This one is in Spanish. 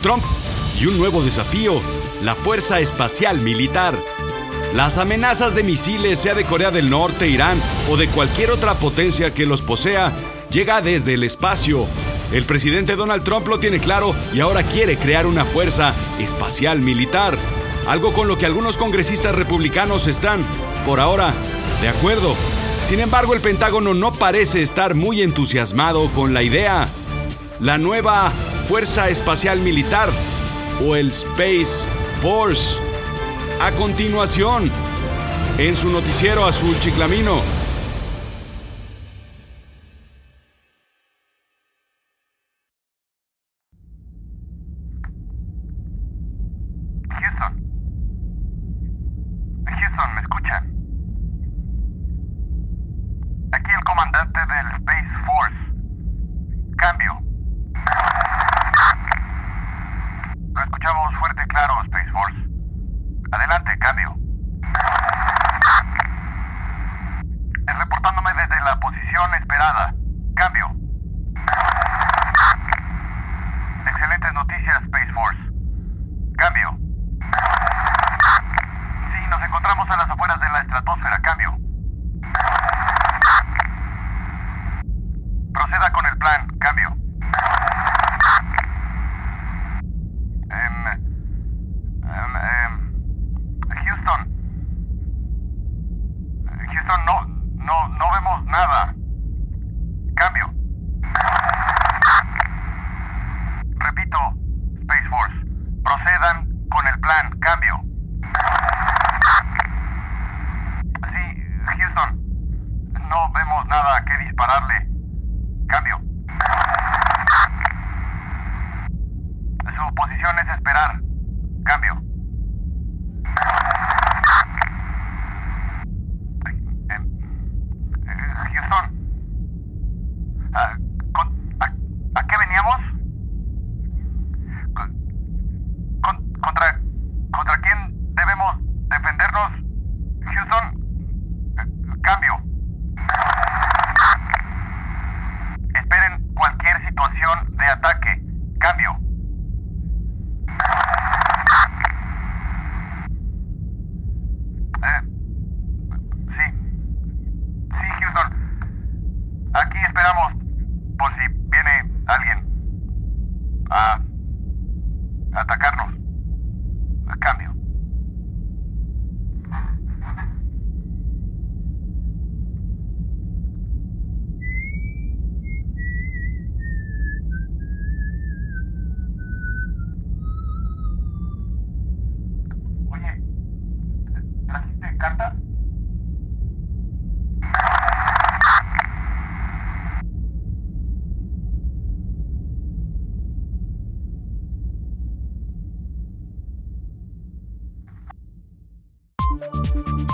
Trump y un nuevo desafío, la Fuerza Espacial Militar. Las amenazas de misiles, sea de Corea del Norte, Irán o de cualquier otra potencia que los posea, llega desde el espacio. El presidente Donald Trump lo tiene claro y ahora quiere crear una fuerza espacial militar, algo con lo que algunos congresistas republicanos están, por ahora, de acuerdo. Sin embargo, el Pentágono no parece estar muy entusiasmado con la idea. La nueva Fuerza Espacial Militar o el Space Force. A continuación, en su noticiero azul chiclamino. Houston. Houston, ¿me escuchan? Aquí el comandante del Space Force. Cambio. Lo escuchamos fuerte y claro, Space Force. Adelante, cambio. Es reportándome desde la posición esperada. Cambio. Excelentes noticias, Space Force. Cambio. Sí, nos encontramos a las afueras de la estratosfera. Cambio. Proceda con el plan. Cambio. Em, em, em, Houston. Houston, no, no, no vemos nada. Cambio. Repito, Space Force. Procedan con el plan. Cambio. Sí, Houston. No vemos nada a qué dispararle. Cambio. Su posición es esperar. Cambio. Em, Houston. Ah, con- a, a qué veníamos? Con- contra, ¿Contra quién debemos defendernos? Houston. Eh, Cambio. Esperen cualquier situación de ataque. Cambio. Eh, sí. Sí, Houston. Aquí esperamos por si viene alguien a atacarnos. Cambio. Oye, ¿trajiste carta? Música